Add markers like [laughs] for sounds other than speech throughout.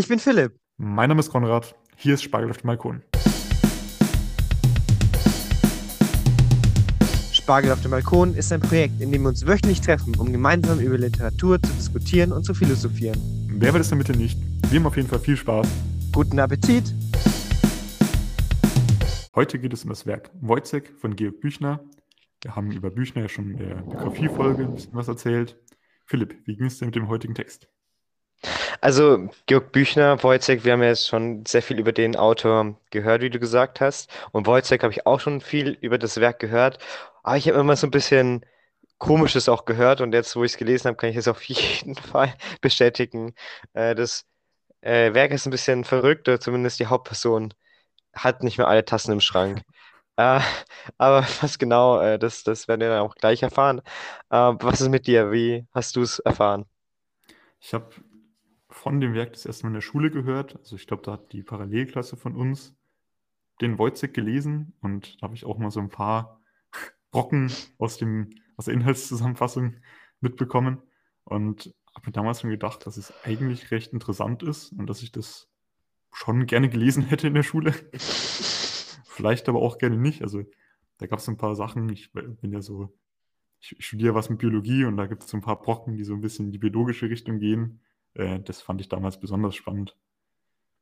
Ich bin Philipp. Mein Name ist Konrad. Hier ist Spargel auf dem Balkon. Spargel auf dem Balkon ist ein Projekt, in dem wir uns wöchentlich treffen, um gemeinsam über Literatur zu diskutieren und zu philosophieren. Wer will es damit nicht? Wir haben auf jeden Fall viel Spaß. Guten Appetit! Heute geht es um das Werk Wojciech von Georg Büchner. Wir haben über Büchner ja schon in der Biografiefolge ein bisschen was erzählt. Philipp, wie ging es dir mit dem heutigen Text? Also, Georg Büchner, Wojciech, wir haben ja jetzt schon sehr viel über den Autor gehört, wie du gesagt hast. Und Wojciech habe ich auch schon viel über das Werk gehört. Aber ich habe immer so ein bisschen Komisches auch gehört. Und jetzt, wo ich es gelesen habe, kann ich es auf [laughs] jeden Fall bestätigen. Äh, das äh, Werk ist ein bisschen verrückt, oder zumindest die Hauptperson hat nicht mehr alle Tassen im Schrank. Äh, [laughs] aber was genau, äh, das, das werden wir dann auch gleich erfahren. Äh, was ist mit dir? Wie hast du es erfahren? Ich habe von dem Werk das erste Mal in der Schule gehört. Also ich glaube, da hat die Parallelklasse von uns den Wojciech gelesen und da habe ich auch mal so ein paar [laughs] Brocken aus, dem, aus der Inhaltszusammenfassung mitbekommen und habe mir damals schon gedacht, dass es eigentlich recht interessant ist und dass ich das schon gerne gelesen [laughs] hätte in der Schule. [laughs] Vielleicht aber auch gerne nicht. Also da gab es ein paar Sachen. Ich bin ja so, ich studiere was mit Biologie und da gibt es so ein paar Brocken, die so ein bisschen in die biologische Richtung gehen. Äh, das fand ich damals besonders spannend.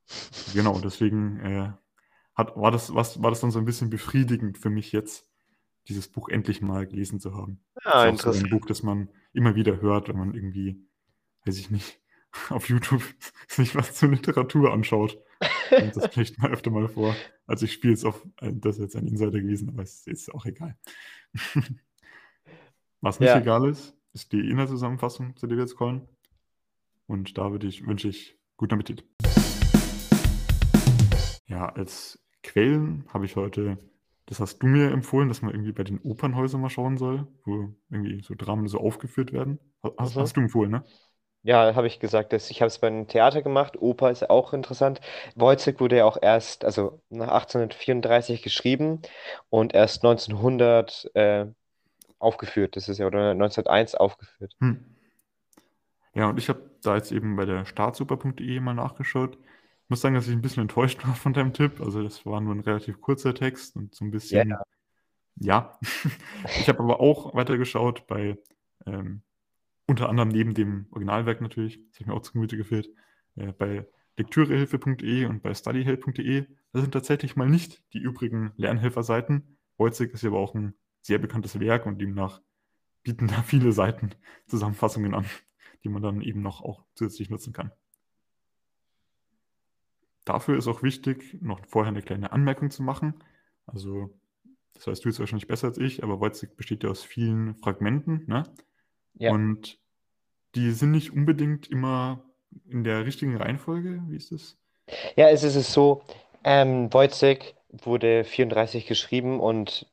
[laughs] Genau, deswegen äh, hat, war, das, was, war das dann so ein bisschen befriedigend für mich jetzt, dieses Buch endlich mal gelesen zu haben. Ja, das ist auch so ein Buch, das man immer wieder hört, wenn man irgendwie, weiß ich nicht, [laughs] auf YouTube [laughs] sich was zur Literatur anschaut. Und das vielleicht mal öfter mal vor. Also ich spiele jetzt auf, äh, das ist jetzt ein Insider gewesen, aber es ist auch egal. Was nicht Ja. egal ist, ist die Inhaltszusammenfassung, zu der wir jetzt kommen. Und da würde ich, wünsche ich guten Appetit. Ja, als Quellen habe ich heute, das hast du mir empfohlen, dass man irgendwie bei den Opernhäusern mal schauen soll, wo irgendwie so Dramen so aufgeführt werden. Hast, Mhm. hast du empfohlen, ne? Ja, habe ich gesagt, dass ich habe es beim Theater gemacht. Oper ist auch interessant. Wojciech wurde ja auch erst, also nach 1834 geschrieben und erst 1900 äh, aufgeführt. Das ist ja, oder 1901 aufgeführt. Hm. Ja, und ich habe da jetzt eben bei der staatsoper.de mal nachgeschaut. Ich muss sagen, dass ich ein bisschen enttäuscht [laughs] war von deinem Tipp. Also das war nur ein relativ kurzer Text und so ein bisschen, Ja. ja. [laughs] Ich habe aber auch weitergeschaut bei, ähm, unter anderem neben dem Originalwerk natürlich, das habe ich mir auch zu Gemüte geführt, äh, bei lektürehilfe.de und bei studyhelp.de. Das sind tatsächlich mal nicht die übrigen Lernhelferseiten. Wojciech ist ja aber auch ein sehr bekanntes Werk und demnach bieten da viele Seiten Zusammenfassungen an, die man dann eben noch auch zusätzlich nutzen kann. Dafür ist auch wichtig, noch vorher eine kleine Anmerkung zu machen. Also, das weißt du jetzt wahrscheinlich besser als ich, aber Wojciech besteht ja aus vielen Fragmenten, ne? Ja. Und die sind nicht unbedingt immer in der richtigen Reihenfolge. Wie ist das? Ja, es ist es so, ähm, Wojciech wurde 34 geschrieben und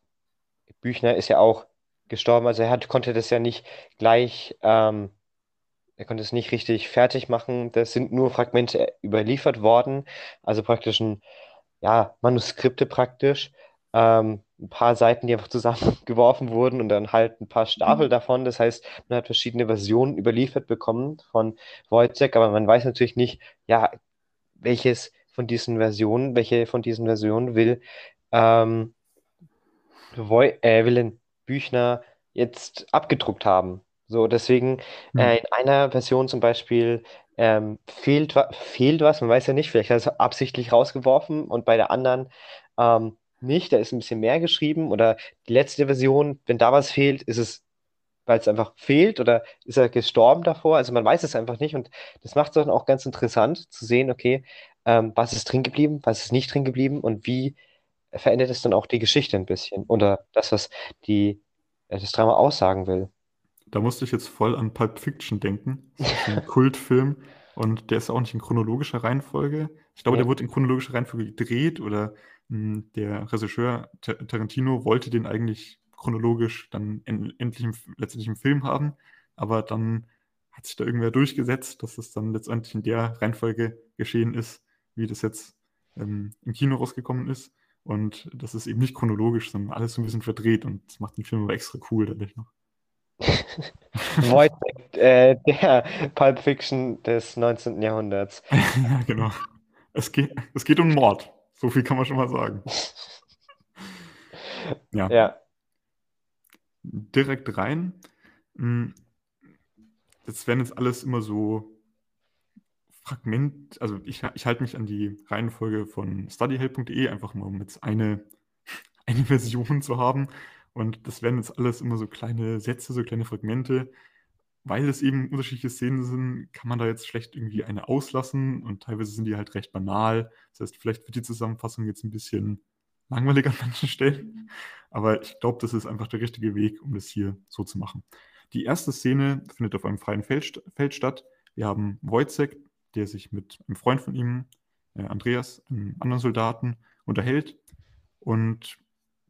Büchner ist ja auch gestorben. Also er hat, konnte das ja nicht gleich, ähm, er konnte es nicht richtig fertig machen. Das sind nur Fragmente überliefert worden, also praktisch ein, ja, Manuskripte praktisch. Ähm, ein paar Seiten, die einfach [laughs] zusammengeworfen wurden und dann halt ein paar Stapel davon. Das heißt, man hat verschiedene Versionen überliefert bekommen von Wojciech, aber man weiß natürlich nicht, ja, welches von diesen Versionen, welche von diesen Versionen will, ähm, äh, will Büchner jetzt abgedruckt haben. So, deswegen äh, in einer Version zum Beispiel ähm, fehlt, fehlt was, man weiß ja nicht, vielleicht hat er es absichtlich rausgeworfen und bei der anderen ähm, nicht, da ist ein bisschen mehr geschrieben oder die letzte Version, wenn da was fehlt, ist es, weil es einfach fehlt oder ist er gestorben davor? Also man weiß es einfach nicht und das macht es dann auch ganz interessant zu sehen, okay, ähm, was ist drin geblieben, was ist nicht drin geblieben und wie verändert es dann auch die Geschichte ein bisschen oder das, was die, äh, das Drama aussagen will. Da musste ich jetzt voll an Pulp Fiction denken. Das ist ein [laughs] Kultfilm und der ist auch nicht in chronologischer Reihenfolge. Ich glaube, Ja. der wurde in chronologischer Reihenfolge gedreht oder mh, der Regisseur Ta- Tarantino wollte den eigentlich chronologisch dann en endlich im, letztendlich im Film haben, aber dann hat sich da irgendwer durchgesetzt, dass es dann letztendlich in der Reihenfolge geschehen ist, wie das jetzt ähm, im Kino rausgekommen ist. Und das ist eben nicht chronologisch, sondern alles so ein bisschen verdreht und das macht den Film aber extra cool dadurch noch. [laughs] Wojtek, äh, der Pulp Fiction des 19. Jahrhunderts. [laughs] ja, genau. Es geht, es geht um Mord. So viel kann man schon mal sagen. [laughs] Ja. Ja. Direkt rein. Hm, Das werden jetzt alles immer so Fragment, also ich, ich halte mich an die Reihenfolge von studyhelp.de, einfach mal um jetzt eine, eine Version zu haben. Und das werden jetzt alles immer so kleine Sätze, so kleine Fragmente. Weil es eben unterschiedliche Szenen sind, kann man da jetzt schlecht irgendwie eine auslassen und teilweise sind die halt recht banal. Das heißt, vielleicht wird die Zusammenfassung jetzt ein bisschen langweilig an manchen Stellen. Aber ich glaube, das ist einfach der richtige Weg, um das hier so zu machen. Die erste Szene findet auf einem freien Feld, Feld statt. Wir haben Wojciech, der sich mit einem Freund von ihm, äh, Andreas, einem anderen Soldaten, unterhält. Und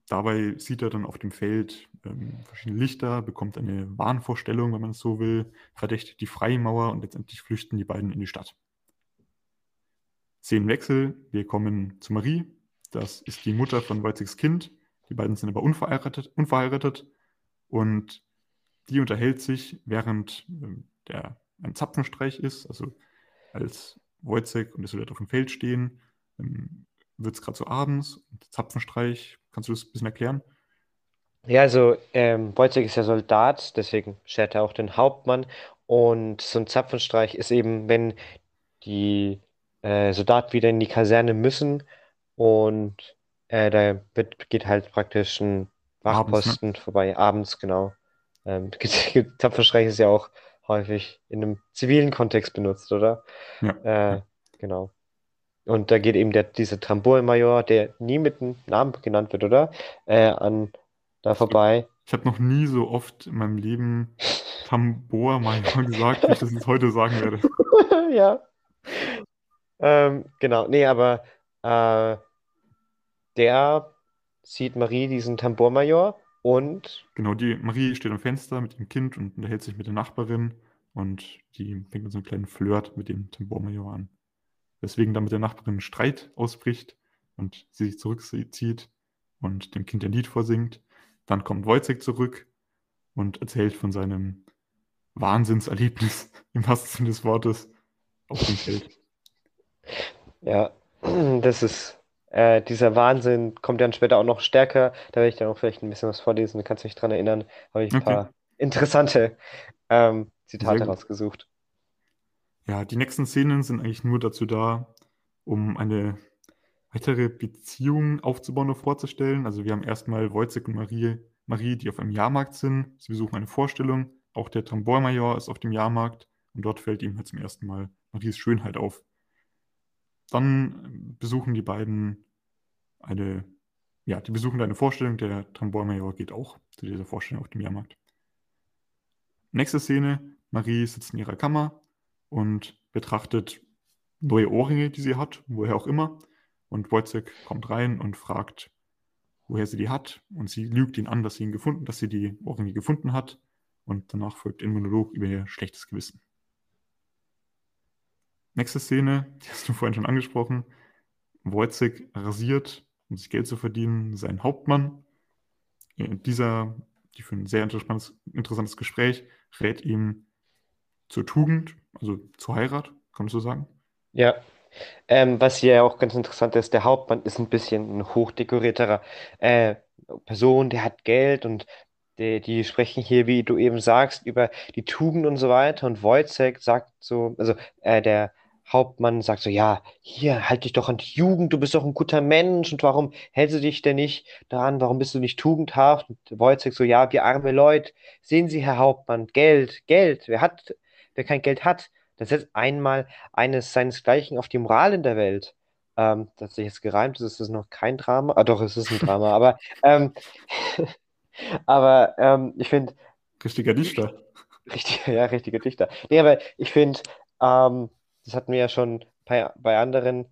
dabei sieht er dann auf dem Feld ähm, verschiedene Lichter, bekommt eine Wahnvorstellung, wenn man es so will, verdächtigt die Freimauer und letztendlich flüchten die beiden in die Stadt. Szenenwechsel, wir kommen zu Marie. Das ist die Mutter von Wojciechs Kind. Die beiden sind aber unverheiratet, unverheiratet und die unterhält sich, während ähm, der ein Zapfenstreich ist, also als Wojciech und der Soldat auf dem Feld stehen, ähm, wird es gerade so abends und Zapfenstreich, kannst du das ein bisschen erklären? Ja, also ähm, Wojciech ist ja Soldat, deswegen schert er auch den Hauptmann. Und so ein Zapfenstreich ist eben, wenn die äh, Soldaten wieder in die Kaserne müssen und äh, da wird, geht halt praktisch ein Abends, ne? Wachposten vorbei, abends, genau. Ähm, [laughs] Zapfenstreich ist ja auch häufig in einem zivilen Kontext benutzt, oder? Ja, Äh, genau. Und da geht eben der, dieser Tambourmajor, der nie mit einem Namen genannt wird, oder? Äh, an da vorbei. ich habe noch nie so oft in meinem Leben Tambor mal gesagt, wie ich das jetzt heute sagen werde. [laughs] Ja. Ähm, genau. Nee, aber äh, der sieht Marie diesen Tambourmajor und Genau, die Marie steht am Fenster mit ihrem Kind und unterhält sich mit der Nachbarin und die fängt mit so einem kleinen Flirt mit dem Tambourmajor an. Weswegen dann mit der Nachbarin ein Streit ausbricht und sie sich zurückzieht und dem Kind ein Lied vorsingt. Dann kommt Wojciech zurück und erzählt von seinem Wahnsinnserlebnis [laughs] im wahrsten Sinne des Wortes auf dem Feld. ja, [clears throat] das ist äh, dieser Wahnsinn kommt dann später auch noch stärker. Da werde ich dann auch vielleicht ein bisschen was vorlesen. Du kannst dich dran erinnern. Habe ich ein Okay, paar interessante ähm, Zitate rausgesucht. Ja, die nächsten Szenen sind eigentlich nur dazu da, um eine weitere Beziehung aufzubauen und vorzustellen. Also wir haben erstmal Wojciech und Marie, Marie, die auf einem Jahrmarkt sind. Sie besuchen eine Vorstellung. Auch der Tambourmajor ist auf dem Jahrmarkt und dort fällt ihm halt zum ersten Mal Maries Schönheit auf. Dann besuchen die beiden eine, ja, die besuchen eine Vorstellung. Der Tambourmajor geht auch zu dieser Vorstellung auf dem Jahrmarkt. Nächste Szene, Marie sitzt in ihrer Kammer und betrachtet neue Ohrringe, die sie hat, woher auch immer. Und Wojciech kommt rein und fragt, woher sie die hat. Und sie lügt ihn an, dass sie ihn gefunden, dass sie die Ohrringe gefunden hat. Und danach folgt ein Monolog über ihr schlechtes Gewissen. Nächste Szene, die hast du vorhin schon angesprochen. Wojciech rasiert, um sich Geld zu verdienen, seinen Hauptmann. Äh, Dieser, die für ein sehr interessantes, interessantes Gespräch, rät ihm zur Tugend, also zur Heirat, kann man so sagen. Ja. Ähm, was hier auch ganz interessant ist, der Hauptmann ist ein bisschen ein hochdekorierterer äh, Person, der hat Geld und die, die sprechen hier, wie du eben sagst, über die Tugend und so weiter. Und Wojciech sagt so, also äh, der Hauptmann sagt so, ja, hier, halt dich doch an die Jugend, du bist doch ein guter Mensch und warum hältst du dich denn nicht daran, warum bist du nicht tugendhaft? Und Wojciech so, ja, wir arme Leute, sehen Sie, Herr Hauptmann, Geld, Geld, wer hat, wer kein Geld hat, der setzt einmal eines seinesgleichen auf die Moral in der Welt. Ähm, das hat sich jetzt gereimt, das ist noch kein Drama. Ah, doch, es ist ein Drama, aber, [laughs] ähm, [laughs] aber ähm, ich finde, Richtiger Dichter. richtig, ja, richtiger Dichter. Nee, aber ich finde, ähm, das hatten wir ja schon bei, bei anderen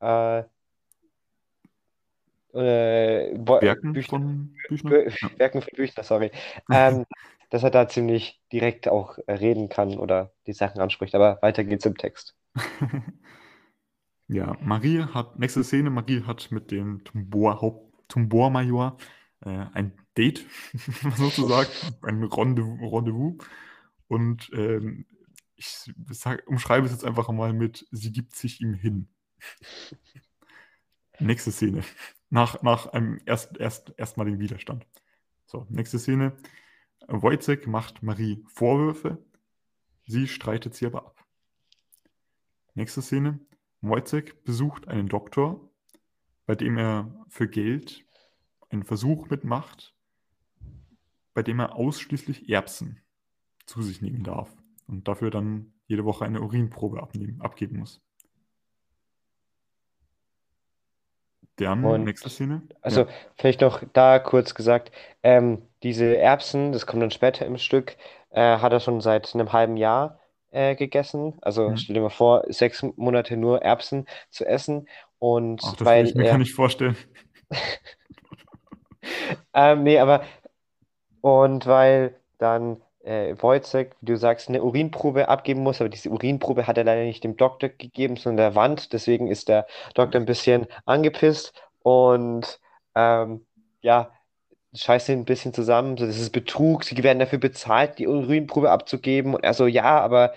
äh, äh, Werken Büchern, von Büchner. Werken für Büchner, sorry, ähm, [laughs] dass er da ziemlich direkt auch äh, reden kann oder die Sachen anspricht. Aber weiter geht's im Text. [laughs] Ja, Marie hat, nächste Szene, Marie hat mit dem Tumbormajor äh, ein Date, [laughs] sozusagen, ein Rendezvous. Rendezvous. Und ähm, ich sag, umschreibe es jetzt einfach mal mit, sie gibt sich ihm hin. [laughs] Nächste Szene. Nach, nach einem erst, erst, erstmaligen Widerstand. So, nächste Szene. Wojciech macht Marie Vorwürfe. Sie streitet sie aber ab. Nächste Szene. Wojciech besucht einen Doktor, bei dem er für Geld einen Versuch mitmacht, bei dem er ausschließlich Erbsen zu sich nehmen darf und dafür dann jede Woche eine Urinprobe abnehmen, abgeben muss. Dann, Und- nächste Szene. Also Ja. vielleicht noch da kurz gesagt, ähm, diese Erbsen, das kommt dann später im Stück, äh, hat er schon seit einem halben Jahr äh, gegessen. Also Mhm. stell dir mal vor, sechs Monate nur Erbsen zu essen. Und Ach, das weil ich mir er, gar nicht vorstellen. [laughs] ähm, nee, aber und weil dann äh, Wojciech, wie du sagst, eine Urinprobe abgeben muss, aber diese Urinprobe hat er leider nicht dem Doktor gegeben, sondern der Wand. Deswegen ist der Doktor ein bisschen angepisst und ähm, ja, scheißt ihn ein bisschen zusammen. So, das ist Betrug, sie werden dafür bezahlt, die Urinprobe abzugeben. Und er so, ja, aber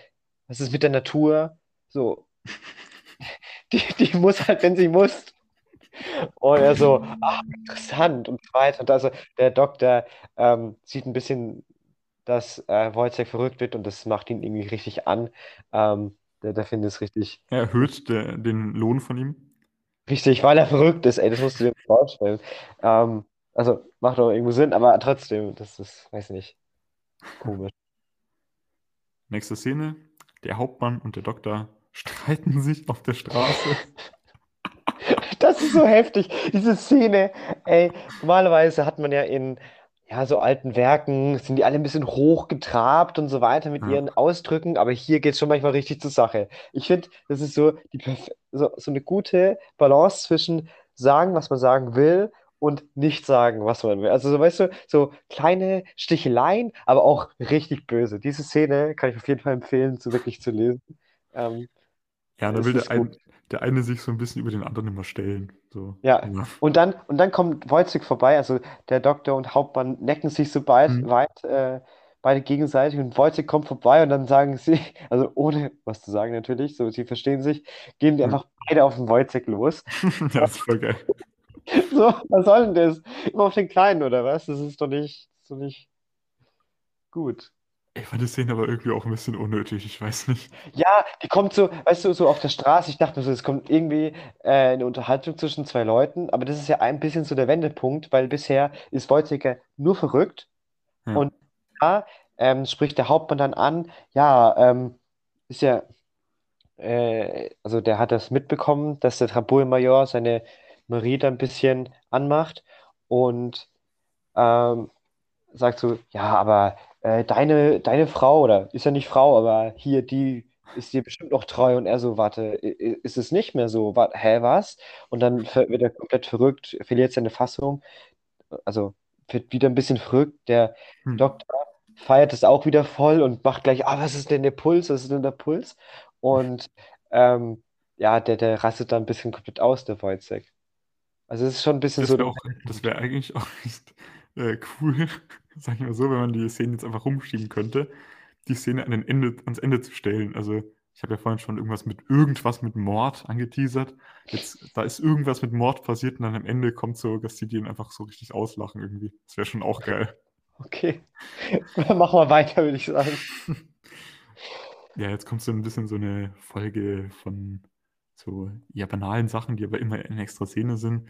was ist mit der Natur? So, [laughs] die, die muss halt, wenn sie muss. Und er so, ach, interessant und so weiter. Und also der Doktor ähm, sieht ein bisschen, dass äh, Wojciech verrückt wird und das macht ihn irgendwie richtig an. Ähm, der, der findet es richtig, Er erhöht der, den Lohn von ihm. richtig, weil er verrückt ist, ey, das musst du dir vorstellen. Ähm, also macht auch irgendwo Sinn, aber trotzdem, das ist, weiß nicht, komisch. Nächste Szene. Der Hauptmann und der Doktor streiten sich auf der Straße. [laughs] Das ist so heftig, diese Szene. Ey, normalerweise hat man ja in ja, so alten Werken, sind die alle ein bisschen hochgetrabt und so weiter mit Ja. ihren Ausdrücken, aber hier geht es schon manchmal richtig zur Sache. Ich finde, das ist so, die so, so eine gute Balance zwischen sagen, was man sagen will und nicht sagen, was man will. Also, so, weißt du, so kleine Sticheleien, aber auch richtig böse. Diese Szene kann ich auf jeden Fall empfehlen, so wirklich zu lesen. Ähm, Ja, da will ist der, ein, gut. Der eine sich so ein bisschen über den anderen immer stellen. So. Ja. Und dann, und dann kommt Wojciech vorbei, also der Doktor und Hauptmann necken sich so bald, Mhm. weit, äh, beide gegenseitig und Wojciech kommt vorbei und dann sagen sie, [laughs] also ohne was zu sagen natürlich, so sie verstehen sich, gehen die Mhm. einfach beide auf den Wojciech los. [laughs] ja, das ist voll geil. [laughs] So, was soll denn das? Immer auf den Kleinen oder was? Das ist doch nicht, das ist doch nicht gut. Ich fand die Szene aber irgendwie auch ein bisschen unnötig. Ich weiß nicht. Ja, die kommt so, weißt du, so auf der Straße. Ich dachte mir so, es kommt irgendwie äh, eine Unterhaltung zwischen zwei Leuten, aber das ist ja ein bisschen so der Wendepunkt, weil bisher ist Wojciech nur verrückt Ja. und da ähm, spricht der Hauptmann dann an, ja, ähm, ist ja, äh, also der hat das mitbekommen, dass der Trampolmajor seine Marie da ein bisschen anmacht und ähm, sagt so, ja, aber äh, deine, deine Frau, oder ist ja nicht Frau, aber hier, die ist dir bestimmt noch treu und er so, warte, ist es nicht mehr so? Warte, hä, was? Und dann wird er komplett verrückt, verliert seine Fassung, also wird wieder ein bisschen verrückt. Der Hm. Doktor feiert es auch wieder voll und macht gleich, ah, was ist denn der Puls? Was ist denn der Puls? Und ähm, ja, der, der rastet dann ein bisschen komplett aus, der Wojciech. Also es ist schon ein bisschen Das so. auch, das wäre eigentlich auch echt äh, cool, sag ich mal so, wenn man die Szene jetzt einfach rumschieben könnte, die Szene an den Ende, ans Ende zu stellen. Also ich habe ja vorhin schon irgendwas mit irgendwas mit Mord angeteasert. Jetzt, da ist irgendwas mit Mord passiert und dann am Ende kommt so, dass die den einfach so richtig auslachen irgendwie. Das wäre schon auch geil. [laughs] Okay. [laughs] Machen wir weiter, würde ich sagen. [laughs] Ja, jetzt kommt so ein bisschen so eine Folge von so ja, banalen Sachen, die aber immer in extra Szene sind.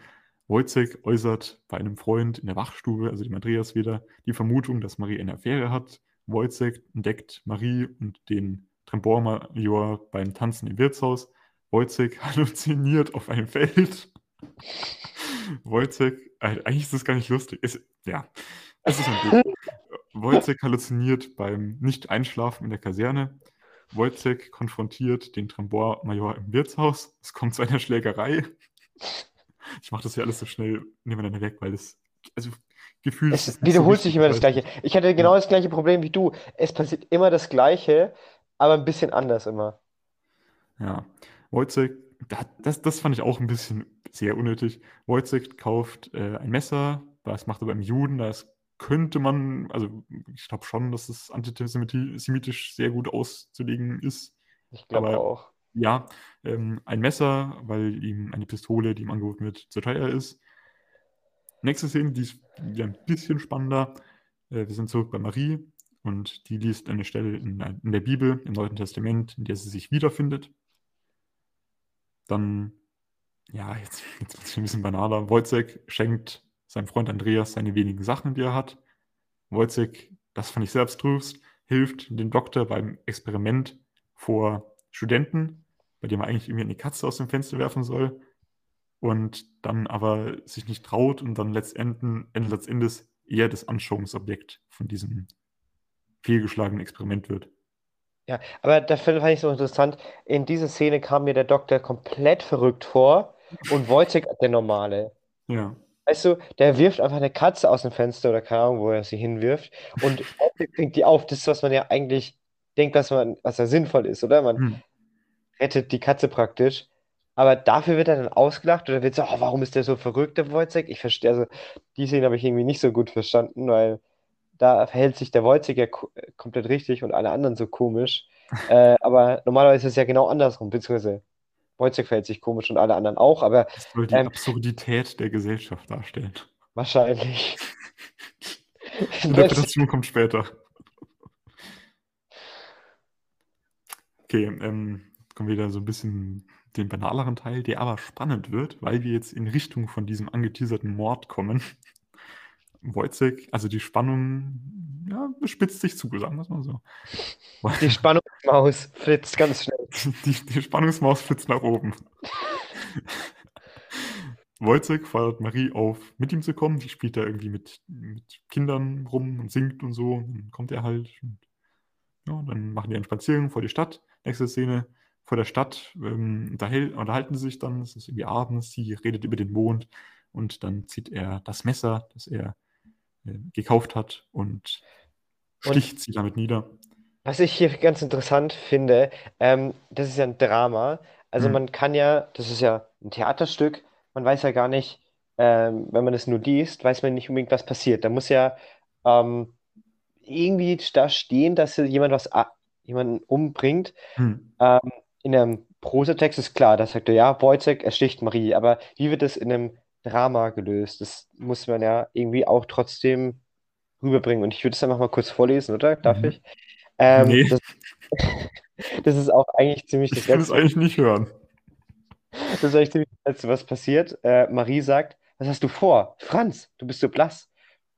Wojciech äußert bei einem Freund in der Wachstube, also dem Andreas wieder, die Vermutung, dass Marie eine Affäre hat. Wojciech entdeckt Marie und den Trembormajor beim Tanzen im Wirtshaus. Wojciech [laughs] halluziniert auf einem Feld. Wojciech, äh, eigentlich ist das gar nicht lustig. Ist, ja, es ist ein Bild. Wojciech halluziniert beim Nicht-Einschlafen in der Kaserne. Wojciech konfrontiert den Trambor-Major im Wirtshaus. Es kommt zu einer Schlägerei. Ich mache das ja alles so schnell nebeneinander weg, weil es, also gefühlt. Es so wiederholt sich immer das Gleiche. Ich hatte genau das gleiche Problem wie du. Es passiert immer das Gleiche, aber ein bisschen anders immer. Ja, Wojciech, da- das, das fand ich auch ein bisschen sehr unnötig. Wojciech kauft äh, ein Messer das macht er beim Juden, da könnte man, also ich glaube schon, dass es antisemitisch sehr gut auszulegen ist. Ich glaube auch. Ja, ähm, ein Messer, weil ihm eine Pistole, die ihm angeboten wird, zu teuer ist. Nächste Szene, die ist wieder ein bisschen spannender. Äh, wir sind zurück bei Marie und die liest eine Stelle in, in der Bibel, im Neuen Testament, in der sie sich wiederfindet. Dann, ja, jetzt, [laughs] jetzt wird es ein bisschen banaler. Wojciech schenkt seinem Freund Andreas seine wenigen Sachen, die er hat. Wojciech, das fand ich sehr abstrus, hilft dem Doktor beim Experiment vor Studenten, bei dem er eigentlich irgendwie eine Katze aus dem Fenster werfen soll und dann aber sich nicht traut und dann letztendlich, letztendlich eher das Anschauungsobjekt von diesem fehlgeschlagenen Experiment wird. Ja, aber da fand ich so interessant, in dieser Szene kam mir der Doktor komplett verrückt vor und Wojciech der Normale. Ja. Weißt du, der wirft einfach eine Katze aus dem Fenster oder keine Ahnung, wo er sie hinwirft und fängt die auf. Das ist, was man ja eigentlich denkt, was man, was ja sinnvoll ist, oder? Man Hm. rettet die Katze praktisch. Aber dafür wird er dann ausgelacht oder wird so, oh, warum ist der so verrückt, der Wojciech? Ich verstehe, also die Szene habe ich irgendwie nicht so gut verstanden, weil da verhält sich der Wojciech ja ko- komplett richtig und alle anderen so komisch. [laughs] Äh, aber normalerweise ist es ja genau andersrum, beziehungsweise Wojciech verhält sich komisch und alle anderen auch, aber Das soll die Ähm. Absurdität der Gesellschaft darstellen. wahrscheinlich. [laughs] Interpretation kommt später. Okay, ähm, kommen wir wieder so ein bisschen den banaleren Teil, der aber spannend wird, weil wir jetzt in Richtung von diesem angeteaserten Mord kommen. [laughs] Wojciech, also die Spannung, ja, spitzt sich zu, sagen wir es mal so. Die [laughs] Spannungsmaus flitzt ganz schnell. [laughs] Die, die Spannungsmaus flitzt nach oben. Wojciech fordert Marie auf, mit ihm zu kommen. Die spielt da irgendwie mit, mit Kindern rum und singt und so. Dann kommt er halt. Und, ja, dann machen die einen Spaziergang vor die Stadt. Nächste Szene vor der Stadt. Ähm, unterhalten sie sich dann. Es ist irgendwie abends. Sie redet über den Mond. Und dann zieht er das Messer, das er äh, gekauft hat, und Und- sticht sie damit nieder. Was ich hier ganz interessant finde, ähm, das ist ja ein Drama. Also Mhm. man kann ja, das ist ja ein Theaterstück, man weiß ja gar nicht, ähm, wenn man es nur liest, weiß man nicht unbedingt, was passiert. Da muss ja ähm, irgendwie da stehen, dass jemand was jemanden umbringt. Hm. Ähm, in einem Prosatext ist klar, da sagt er, ja, Wojciech ersticht Marie, aber wie wird das in einem Drama gelöst? Das muss man ja irgendwie auch trotzdem rüberbringen. Und ich würde es einfach mal kurz vorlesen, oder? Darf Mhm. ich? Ähm, Nee. das, [laughs] das ist auch eigentlich ziemlich das Ich will es Letzte, eigentlich nicht hören. das ist eigentlich ziemlich das Letzte, was passiert. Äh, Marie sagt, was hast du vor? Franz, du bist so blass.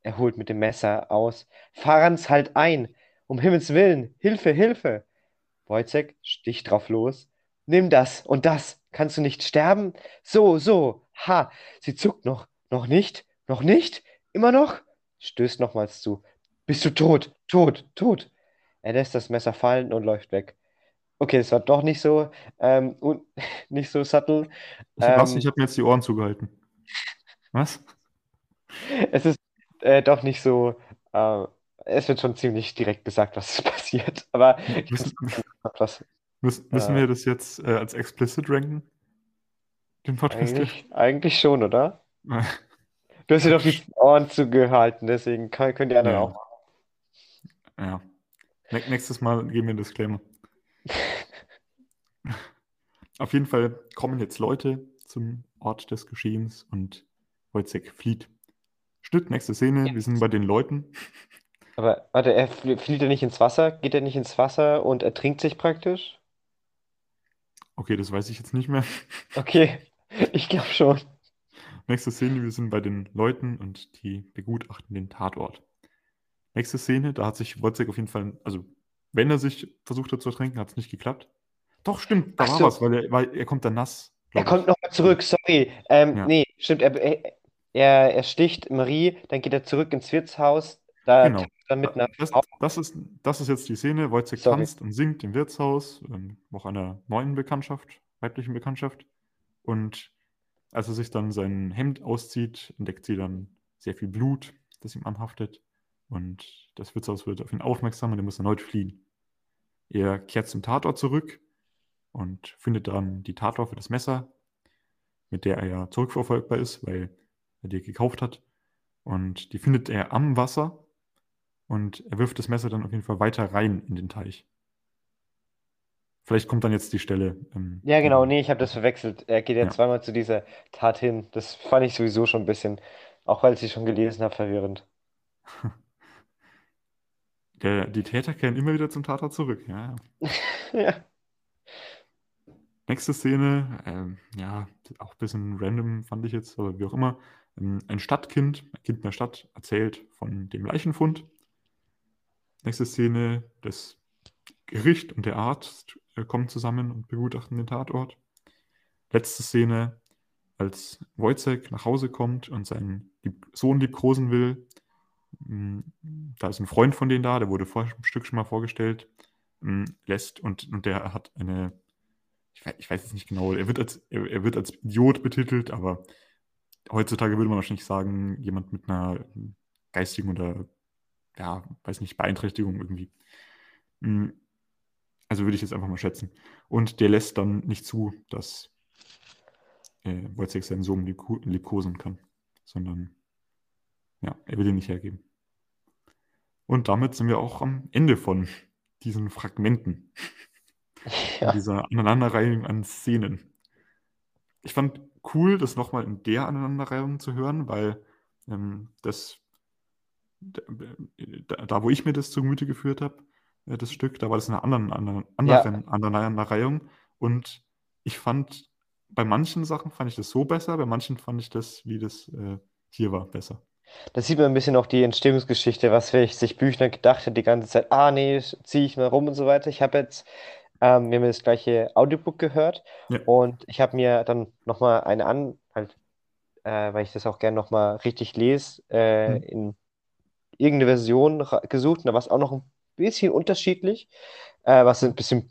Er holt mit dem Messer aus. Franz, halt ein! Um Himmels Willen! Hilfe, Hilfe! Wojciech sticht drauf los. Nimm das und das. Kannst du nicht sterben? So, so. Ha! Sie zuckt noch. Noch nicht? Noch nicht? Immer noch? Stößt nochmals zu. Bist du tot? Tot, tot. Er lässt das Messer fallen und läuft weg. Okay, das war doch nicht so, ähm, und [laughs] nicht so subtle. Ich, was? Ähm, Ich habe mir jetzt die Ohren zugehalten. Was? Es ist äh, doch nicht so, äh, es wird schon ziemlich direkt gesagt, was [laughs] ist passiert. Aber ich Müssen, was. müssen, müssen Äh. wir das jetzt äh, als explicit ranken? Den Podcast? Eigentlich, eigentlich schon, oder? [laughs] Du hast dir doch die Ohren zugehalten, deswegen kann, können die anderen Ja. auch. Ja. Nä- Nächstes Mal geben wir einen Disclaimer. [laughs] Auf jeden Fall kommen jetzt Leute zum Ort des Geschehens und Wojciech flieht. Schnitt, nächste Szene, wir sind bei den Leuten. Aber warte, er fl- flieht er nicht ins Wasser? Geht er nicht ins Wasser und ertrinkt sich praktisch? Okay, das weiß ich jetzt nicht mehr. [laughs] Okay, ich glaube schon. Nächste Szene, wir sind bei den Leuten und die begutachten den Tatort. Nächste Szene, da hat sich Wojciech auf jeden Fall, also wenn er sich versucht hat zu ertränken, hat es nicht geklappt. Doch, stimmt, da Ach war so. was, weil er, weil er kommt dann nass. Er kommt nochmal zurück, sorry. Ähm, Ja. nee, stimmt, er, er, er, er sticht Marie, dann geht er zurück ins Wirtshaus, da Genau. er mit einer Das, das, ist, das ist jetzt die Szene. Wojciech Sorry. tanzt und singt im Wirtshaus, ähm, auch einer neuen Bekanntschaft, weiblichen Bekanntschaft. Und als er sich dann sein Hemd auszieht, entdeckt sie dann sehr viel Blut, das ihm anhaftet. Und das Wirtshaus wird auf ihn aufmerksam und er muss erneut fliehen. Er kehrt zum Tatort zurück und findet dann die Tatwaffe für das Messer, mit der er ja zurückverfolgbar ist, weil er die gekauft hat. Und die findet er am Wasser und er wirft das Messer dann auf jeden Fall weiter rein in den Teich. Vielleicht kommt dann jetzt die Stelle. Ähm, Ja, genau, dann- nee, ich habe das verwechselt. Er geht ja Ja. zweimal zu dieser Tat hin. Das fand ich sowieso schon ein bisschen, auch weil ich sie schon gelesen habe, verwirrend. [laughs] Der, die Täter kehren immer wieder zum Tatort zurück. Ja. [laughs] Ja. Nächste Szene, ähm, ja, auch ein bisschen random fand ich jetzt, aber wie auch immer. Ähm, ein Stadtkind, ein Kind in der Stadt, erzählt von dem Leichenfund. Nächste Szene, das Gericht und der Arzt äh, kommen zusammen und begutachten den Tatort. Letzte Szene, als Wojciech nach Hause kommt und seinen Sohn liebkosen will. Mm, Da ist ein Freund von denen da, der wurde vor dem Stück schon mal vorgestellt, mm, lässt und, und der hat eine, ich weiß, ich weiß es nicht genau, er wird, als, er, er wird als Idiot betitelt, aber heutzutage würde man wahrscheinlich sagen, jemand mit einer geistigen oder, ja, weiß nicht, Beeinträchtigung irgendwie. Mm, Also würde ich jetzt einfach mal schätzen. Und der lässt dann nicht zu, dass äh, Wojciech seinen Sohn liebko liebkosen kann, sondern ja, er will ihn nicht hergeben. Und damit sind wir auch am Ende von diesen Fragmenten, [laughs] Ja. dieser Aneinanderreihung an Szenen. Ich fand cool, das nochmal in der Aneinanderreihung zu hören, weil ähm, das, da, wo ich mir das zu Gemüte geführt habe, äh, das Stück, da war das in einer anderen, anderen, Ja. anderen Aneinanderreihung. Und ich fand, bei manchen Sachen fand ich das so besser, bei manchen fand ich das, wie das äh, hier war, besser. Da sieht man ein bisschen auch die Entstehungsgeschichte, was vielleicht sich Büchner gedacht hat die ganze Zeit, ah nee, ziehe ich mal rum und so weiter. Ich habe jetzt, ähm, wir haben das gleiche Audiobook gehört Ja. und ich habe mir dann nochmal eine an, halt, äh, weil ich das auch gerne nochmal richtig lese, äh, Mhm. in irgendeine Version gesucht und da war es auch noch ein bisschen unterschiedlich, äh, was ein bisschen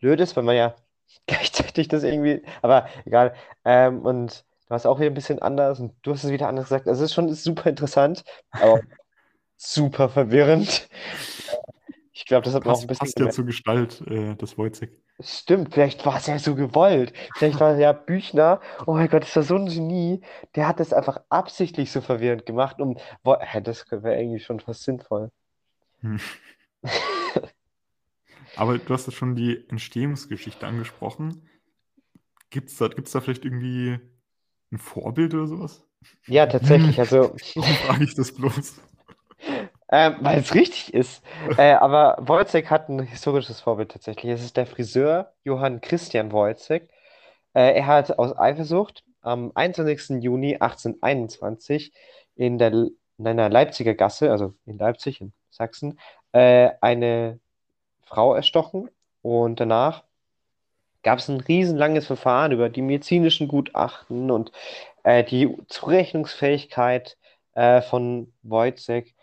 blöd ist, weil man ja [laughs] gleichzeitig das irgendwie, aber egal. Ähm, und du hast auch wieder ein bisschen anders und du hast es wieder anders gesagt. Also es ist schon super interessant, aber [laughs] super verwirrend. Ich glaube, das hat man auch ein bisschen passt ja zur Gestalt äh, des Wojciech. Stimmt, vielleicht war es ja so gewollt. Vielleicht war ja Büchner, oh mein Gott, ist das so ein Genie. Der hat das einfach absichtlich so verwirrend gemacht, um, das wäre irgendwie schon fast sinnvoll. Hm. [laughs] Aber du hast ja schon die Entstehungsgeschichte angesprochen. Gibt es da, gibt's da vielleicht irgendwie ein Vorbild oder sowas? Ja, tatsächlich, also. [laughs] Warum frage ich das bloß? Ähm, weil es richtig ist. Äh, aber Wojciech hat ein historisches Vorbild tatsächlich. Es ist der Friseur Johann Christian Wojciech. Äh, er hat aus Eifersucht am 21. Juni 1821 in der, in einer Leipziger Gasse, also in Leipzig, in Sachsen, äh, eine Frau erstochen. Und danach gab es ein riesenlanges Verfahren über die medizinischen Gutachten und äh, die Zurechnungsfähigkeit äh, von Wojciech.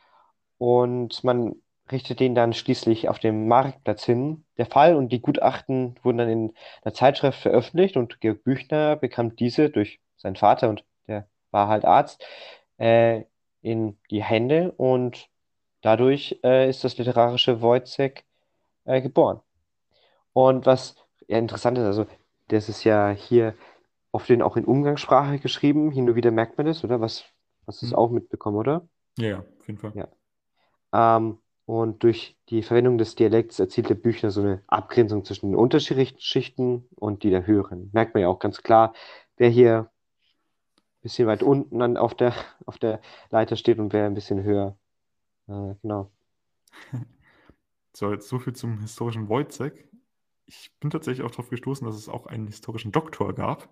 Und man richtet den dann schließlich auf dem Marktplatz hin. Der Fall und die Gutachten wurden dann in einer Zeitschrift veröffentlicht und Georg Büchner bekam diese durch seinen Vater und der war halt Arzt äh, in die Hände und dadurch äh, ist das literarische Wojciech äh, geboren. Und was ja interessant ist, also das ist ja hier oft in, auch in Umgangssprache geschrieben, hin und wieder merkt man das, oder? Was, was ist Hm. auch mitbekommen, oder? Ja, ja, auf jeden Fall. Ja. Ähm, und durch die Verwendung des Dialekts erzielte Büchner so eine Abgrenzung zwischen den unterschiedlichen Schichten und die der höheren. Merkt man ja auch ganz klar, wer hier ein bisschen weit unten an, auf der, [laughs] auf der Leiter steht und wer ein bisschen höher. Äh, genau. So, jetzt so viel zum historischen Wojciech. Ich bin tatsächlich auch darauf gestoßen, dass es auch einen historischen Doktor gab.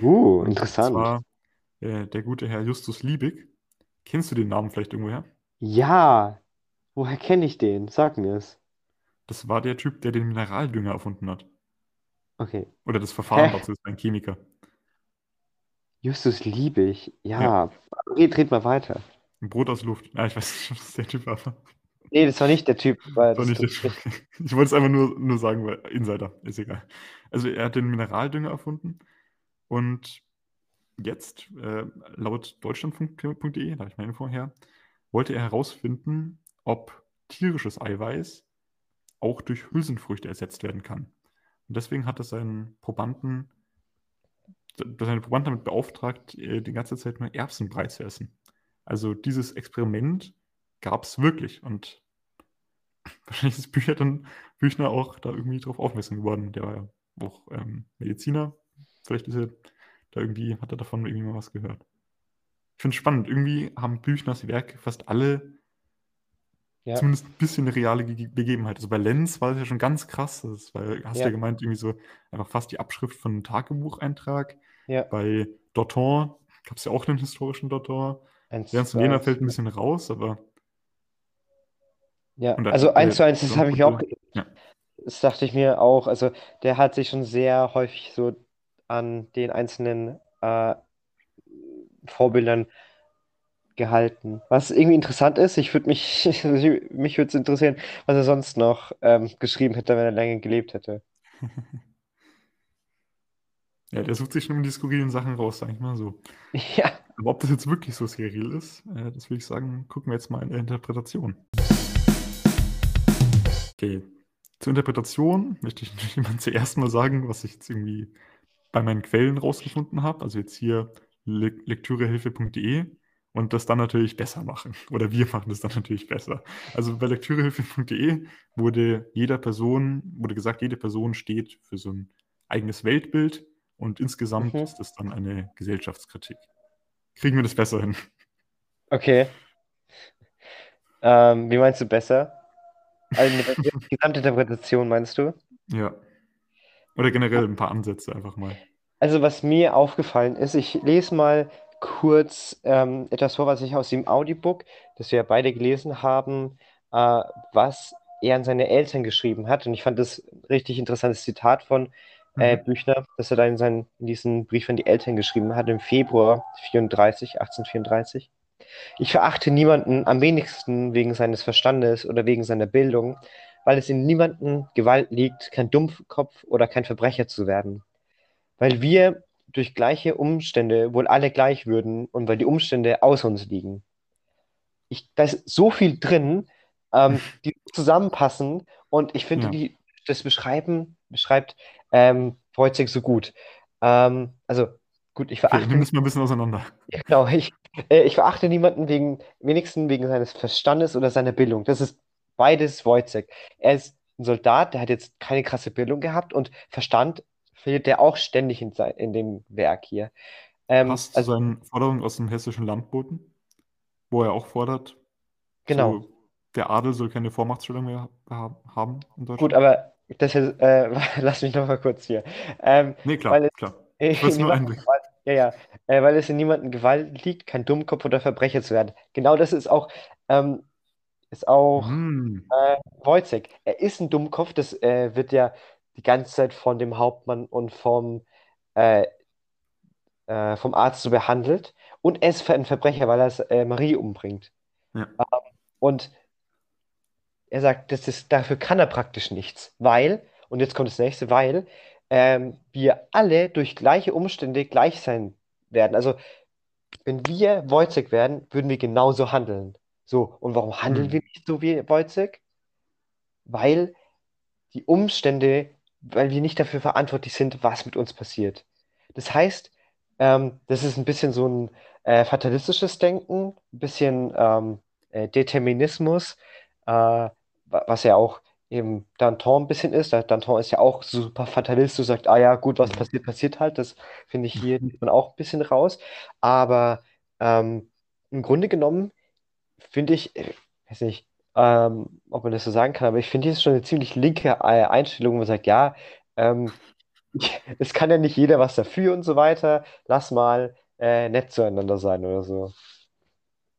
Uh, Und interessant. zwar äh, der gute Herr Justus Liebig. Kennst du den Namen vielleicht irgendwoher? Ja, woher kenne ich den? Sag mir es. Das war der Typ, der den Mineraldünger erfunden hat. Okay. Oder das Verfahren Hä? dazu ist ein Chemiker. Justus Liebig. Ja. Ja, red, red mal weiter. Ein Brot aus Luft. Ja, ich weiß nicht, was der Typ war. Nee, das war nicht der Typ, weil Das war nicht der das, Typ. Ich wollte es einfach nur, nur sagen, weil Insider, ist egal. Also er hat den Mineraldünger erfunden und jetzt, äh, laut deutschlandfunk.de, da habe ich meine Info her, wollte er herausfinden, ob tierisches Eiweiß auch durch Hülsenfrüchte ersetzt werden kann. Und deswegen hat er seinen Probanden, seine Probanden damit beauftragt, äh, die ganze Zeit nur Erbsenbrei zu essen. Also dieses Experiment gab es wirklich und [laughs] wahrscheinlich ist Bücher dann, Büchner auch da irgendwie drauf aufmerksam geworden. Der war ja auch ähm, Mediziner. Vielleicht ist er da irgendwie, hat er davon irgendwie mal was gehört. Ich finde es spannend. Irgendwie haben Büchners Werke fast alle Ja, zumindest ein bisschen eine reale Ge Begebenheit. Also bei Lenz war das ja schon ganz krass. Das war, hast du ja, ja gemeint, irgendwie so einfach fast die Abschrift von einem Tagebucheintrag. ja. Bei Dautin gab es ja auch einen historischen Ernst zu und eins. fällt ein bisschen raus, aber Ja, dann also eins äh, zu eins, das Don habe ich auch. Ja. das dachte ich mir auch. Also der hat sich schon sehr häufig so an den einzelnen äh, Vorbildern gehalten. Was irgendwie interessant ist, ich würde mich, [laughs] mich würde es interessieren, was er sonst noch ähm, geschrieben hätte, wenn er länger gelebt hätte. [laughs] Ja, der sucht sich schon immer die skurrilen Sachen raus, sag ich mal so. [laughs] Ja, Aber ob das jetzt wirklich so skurril ist, äh, das würde ich sagen, gucken wir jetzt mal in der Interpretation. Okay, zur Interpretation möchte ich natürlich immer zuerst mal sagen, was ich jetzt irgendwie bei meinen Quellen rausgefunden habe. Also jetzt hier le lektürehilfe.de und das dann natürlich besser machen. [laughs] Oder wir machen das dann natürlich besser. Also bei lektürehilfe.de wurde jeder Person, wurde gesagt, jede Person steht für so ein eigenes Weltbild und insgesamt mhm. ist das dann eine Gesellschaftskritik. Kriegen wir das besser hin? Okay. Ähm, wie meinst du besser? Also eine [laughs] Gesamtinterpretation meinst du? Ja. Oder generell ein paar Ansätze einfach mal. Also was mir aufgefallen ist, ich lese mal kurz ähm, etwas vor, was ich aus dem Audiobook, das wir ja beide gelesen haben, äh, was er an seine Eltern geschrieben hat. Und ich fand das richtig interessantes Zitat von äh, Mhm. Büchner, das er da in, seinen, in diesen Brief an die Eltern geschrieben hat, im Februar 34, 1834. Ich verachte niemanden am wenigsten wegen seines Verstandes oder wegen seiner Bildung, weil es in niemanden Gewalt liegt, kein Dumpfkopf oder kein Verbrecher zu werden. Weil wir durch gleiche Umstände wohl alle gleich würden und weil die Umstände außer uns liegen. Ich, da ist so viel drin, ähm, die zusammenpassen und ich finde, Ja. die das beschreiben, beschreibt ähm, Wojciech so gut. Ähm, also gut, ich verachte nimm das mal ein bisschen auseinander. ja, [laughs] Genau, ich, äh, ich verachte niemanden wegen, wenigstens wegen seines Verstandes oder seiner Bildung. Das ist beides Wojciech. Er ist ein Soldat, der hat jetzt keine krasse Bildung gehabt und Verstand findet er auch ständig in, sein, in dem Werk hier. Ähm, Passt zu also, seinen Forderungen aus dem hessischen Landboten, wo er auch fordert, genau. so, der Adel soll keine Vormachtstellung mehr ha haben in Gut, Deutschland. aber das ist, äh, [laughs] lass mich noch mal kurz hier. Ähm, Nee, klar, weil es klar. [laughs] äh, Ich es nur. Gewalt, ja, ja, äh, weil es in niemandem Gewalt liegt, kein Dummkopf oder Verbrecher zu werden. Genau das ist auch, ähm, ist auch Hm. Äh, Wojciech, er ist ein Dummkopf, das äh, wird ja die ganze Zeit von dem Hauptmann und vom, äh, äh, vom Arzt so behandelt. Und er ist ein Verbrecher, weil er äh, Marie umbringt. Ja. Und er sagt, das ist, dafür kann er praktisch nichts, weil, und jetzt kommt das nächste, weil ähm, wir alle durch gleiche Umstände gleich sein werden. Also, wenn wir Wojciech wären, würden wir genauso handeln. So, und warum handeln Hm. wir nicht so wie Wojciech? Weil die Umstände, weil wir nicht dafür verantwortlich sind, was mit uns passiert. Das heißt, ähm, das ist ein bisschen so ein äh, fatalistisches Denken, ein bisschen ähm, äh, Determinismus, äh, wa- was ja auch eben Danton ein bisschen ist. Da- Danton ist ja auch super Fatalist, so sagt, ah ja, gut, was Mhm. passiert, passiert halt. Das finde ich hier nimmt man auch ein bisschen raus. Aber ähm, im Grunde genommen finde ich, äh, weiß nicht, ähm, ob man das so sagen kann, aber ich finde, das ist schon eine ziemlich linke äh, Einstellung, wo man sagt, ja, ähm, [laughs] es kann ja nicht jeder was dafür und so weiter. Lass mal äh, nett zueinander sein oder so.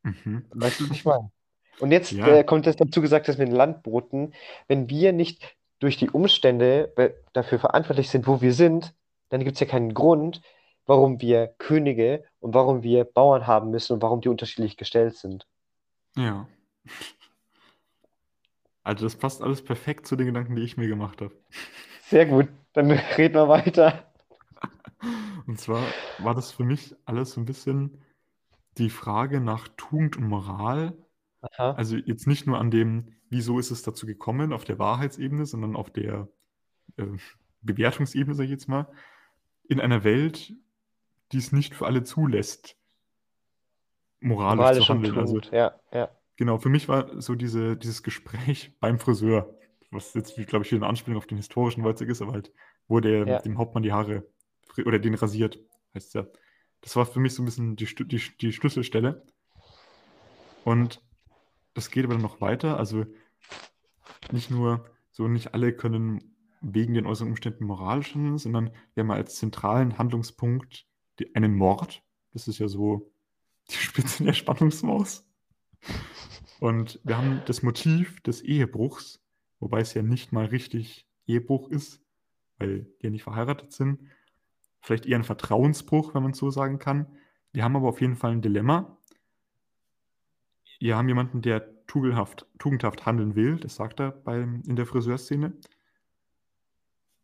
Mhm. Weißt du, was ich meine? Und jetzt Ja. äh, kommt das dazu gesagt, dass mit den Landboten, wenn wir nicht durch die Umstände be- dafür verantwortlich sind, wo wir sind, dann gibt es ja keinen Grund, warum wir Könige und warum wir Bauern haben müssen und warum die unterschiedlich gestellt sind. Ja. Also das passt alles perfekt zu den Gedanken, die ich mir gemacht habe. Sehr gut, dann [laughs] reden wir weiter. Und zwar war das für mich alles so ein bisschen die Frage nach Tugend und Moral. Aha. Also jetzt nicht nur an dem, wieso ist es dazu gekommen, auf der Wahrheitsebene, sondern auf der äh, Bewertungsebene, sage ich jetzt mal, in einer Welt, die es nicht für alle zulässt, moralisch Moralisch zu handeln. Also Tugend, ja, ja. Genau, für mich war so diese, dieses Gespräch [laughs] beim Friseur, was jetzt, glaube ich, wieder eine Anspielung auf den historischen Wojciech ist, aber halt, wo der Ja. dem Hauptmann die Haare oder den rasiert, heißt es ja. Das war für mich so ein bisschen die, die, die Schlüsselstelle. Und das geht aber dann noch weiter. Also nicht nur so, nicht alle können wegen den äußeren Umständen moralisch handeln, sondern wir haben als zentralen Handlungspunkt die, einen Mord. Das ist ja so die Spitze der Spannungsmaus. Und wir haben das Motiv des Ehebruchs, wobei es ja nicht mal richtig Ehebruch ist, weil die ja nicht verheiratet sind. Vielleicht eher ein Vertrauensbruch, wenn man so sagen kann. Wir haben aber auf jeden Fall ein Dilemma. Wir haben jemanden, der tugendhaft, tugendhaft handeln will, das sagt er beim, in der Friseurszene.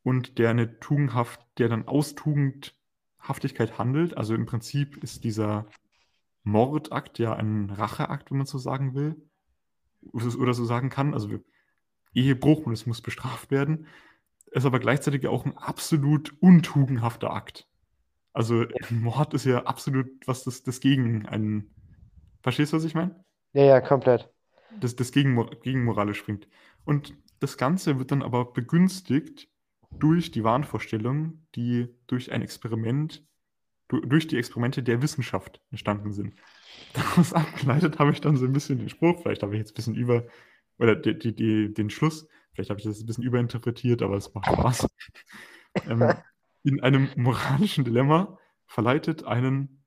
Und der eine tugendhaft, der dann aus Tugendhaftigkeit handelt. Also im Prinzip ist dieser Mordakt ja ein Racheakt, wenn man so sagen will. Oder so sagen kann. Also Ehebruch und es muss bestraft werden. Ist aber gleichzeitig ja auch ein absolut untugendhafter Akt. Also Mord ist ja absolut was das, das gegen einen. Verstehst du, was ich meine? Ja, ja, komplett. Das, das gegen, gegen moralisch springt. Und das Ganze wird dann aber begünstigt durch die Wahnvorstellung, die durch ein Experiment, durch die Experimente der Wissenschaft entstanden sind. [laughs] Daraus abgeleitet habe ich dann so ein bisschen den Spruch, vielleicht habe ich jetzt ein bisschen über, oder die, die, die, den Schluss, vielleicht habe ich das ein bisschen überinterpretiert, aber es macht Spaß. [laughs] ähm, in einem moralischen Dilemma verleitet einen,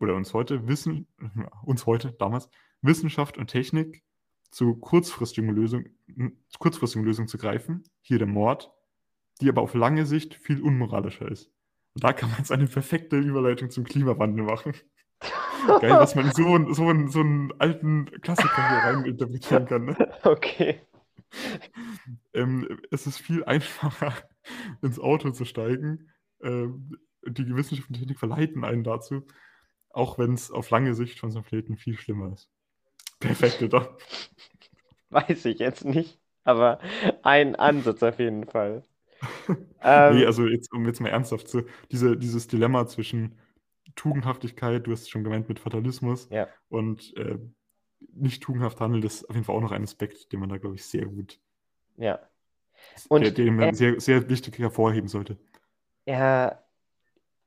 oder uns heute, Wissen, [laughs] uns heute, damals, Wissenschaft und Technik zu kurzfristigen Lösungen, zu kurzfristigen Lösungen zu greifen, hier der Mord, die aber auf lange Sicht viel unmoralischer ist. Und da kann man jetzt eine perfekte Überleitung zum Klimawandel machen. [laughs] Geil, dass man so, einen- so, einen, so einen alten Klassiker hier rein interpretieren kann. Ne? Okay. Ähm, es ist viel einfacher, ins Auto zu steigen. Ähm, die Wissenschaft und Technik verleiten einen dazu, auch wenn es auf lange Sicht von so einem Planeten viel schlimmer ist. Perfekt, oder? [laughs] Weiß ich jetzt nicht, aber ein Ansatz auf jeden Fall. Nee, Ähm, also jetzt, um jetzt mal ernsthaft zu, diese, dieses Dilemma zwischen Tugendhaftigkeit, du hast es schon gemeint mit Fatalismus Ja. und äh, nicht tugendhaft handeln, das ist auf jeden Fall auch noch ein Aspekt, den man da, glaube ich, sehr gut, ja. Und, der, den man äh, sehr, sehr wichtig hervorheben sollte. Er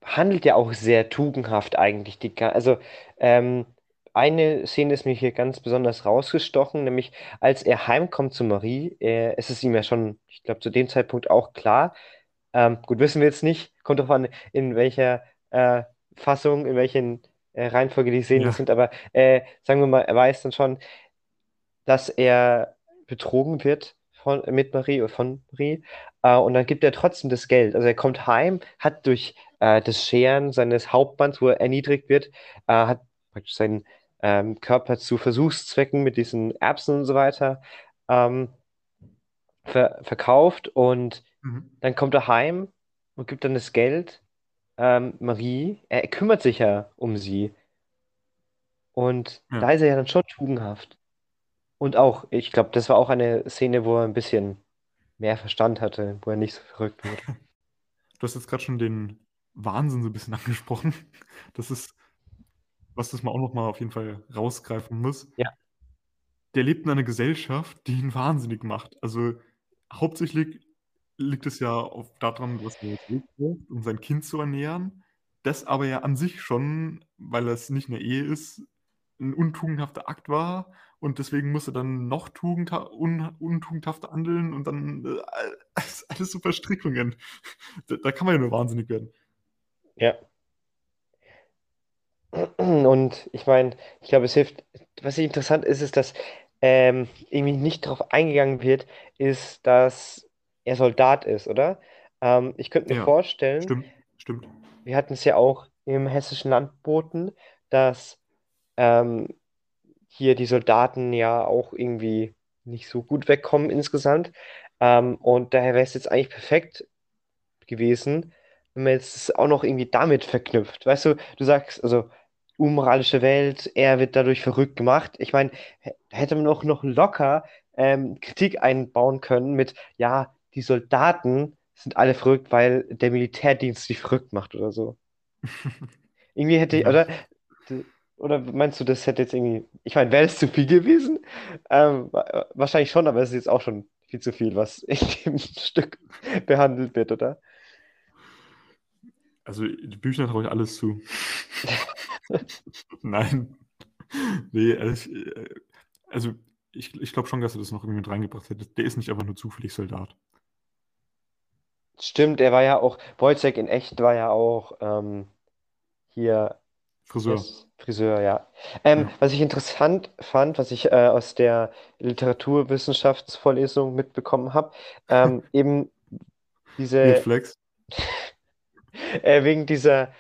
handelt ja auch sehr tugendhaft eigentlich. Die, also ähm, eine Szene ist mir hier ganz besonders rausgestochen, nämlich als er heimkommt zu Marie, äh, es ist ihm ja schon, ich glaube, zu dem Zeitpunkt auch klar. Ähm, gut, wissen wir jetzt nicht, kommt drauf an, in welcher äh, Fassung, in welchen äh, Reihenfolge die Szenen Ja. sind, aber äh, sagen wir mal, er weiß dann schon, dass er betrogen wird von, mit Marie oder von Marie. Äh, und dann gibt er trotzdem das Geld. Also er kommt heim, hat durch äh, das Scheren seines Hauptmanns, wo er erniedrigt wird, hat praktisch seinen ähm, Körper zu Versuchszwecken mit diesen Erbsen und so weiter ähm, ver verkauft. Und Mhm. dann kommt er heim und gibt dann das Geld ähm, Marie. Er kümmert sich ja um sie. Und Ja. da ist er ja dann schon tugendhaft. Und auch, ich glaube, das war auch eine Szene, wo er ein bisschen mehr Verstand hatte, wo er nicht so verrückt wird. [laughs] Du hast jetzt gerade schon den Wahnsinn so ein bisschen angesprochen. Das ist, was das mal auch noch mal auf jeden Fall rausgreifen muss. Ja. Der lebt in einer Gesellschaft, die ihn wahnsinnig macht. Also hauptsächlich liegt es ja auf, daran, dass er jetzt lebt, um sein Kind zu ernähren. Das aber ja an sich schon, weil es nicht eine Ehe ist, ein untugendhafter Akt war. Und deswegen muss er dann noch tugendha un untugendhafter handeln und dann äh, alles, alles so Verstrickungen. Da, da kann man ja nur wahnsinnig werden. Ja. Und ich meine, ich glaube, es hilft, was interessant ist, ist, dass ähm, irgendwie nicht darauf eingegangen wird, ist, dass er Soldat ist, oder? Ähm, ich könnte mir Ja, vorstellen, Stimmt, stimmt. wir hatten es ja auch im hessischen Landboten, dass ähm, hier die Soldaten ja auch irgendwie nicht so gut wegkommen insgesamt. Ähm, und daher wäre es jetzt eigentlich perfekt gewesen, wenn man jetzt es auch noch irgendwie damit verknüpft. Weißt du, du sagst, also unmoralische Welt, er wird dadurch verrückt gemacht. Ich meine, hätte man auch noch locker ähm, Kritik einbauen können mit, ja, die Soldaten sind alle verrückt, weil der Militärdienst sie verrückt macht oder so. [laughs] Irgendwie hätte ich, oder? Oder meinst du, das hätte jetzt irgendwie, ich meine, wäre es zu viel gewesen? Ähm, wa- wahrscheinlich schon, aber es ist jetzt auch schon viel zu viel, was in dem [laughs] Stück behandelt wird, oder? Also die Bücher traue ich alles zu. [laughs] Nein. Nee, also ich, äh, also ich, ich glaube schon, dass er das noch irgendwie mit reingebracht hätte. Der ist nicht einfach nur zufällig Soldat. Stimmt, er war ja auch, Wojciech in echt war ja auch ähm, hier Friseur. Friseur, ja. Ähm, Ja. was ich interessant fand, was ich äh, aus der Literaturwissenschaftsvorlesung mitbekommen habe, ähm, [laughs] eben diese, Flex. [laughs] äh, wegen dieser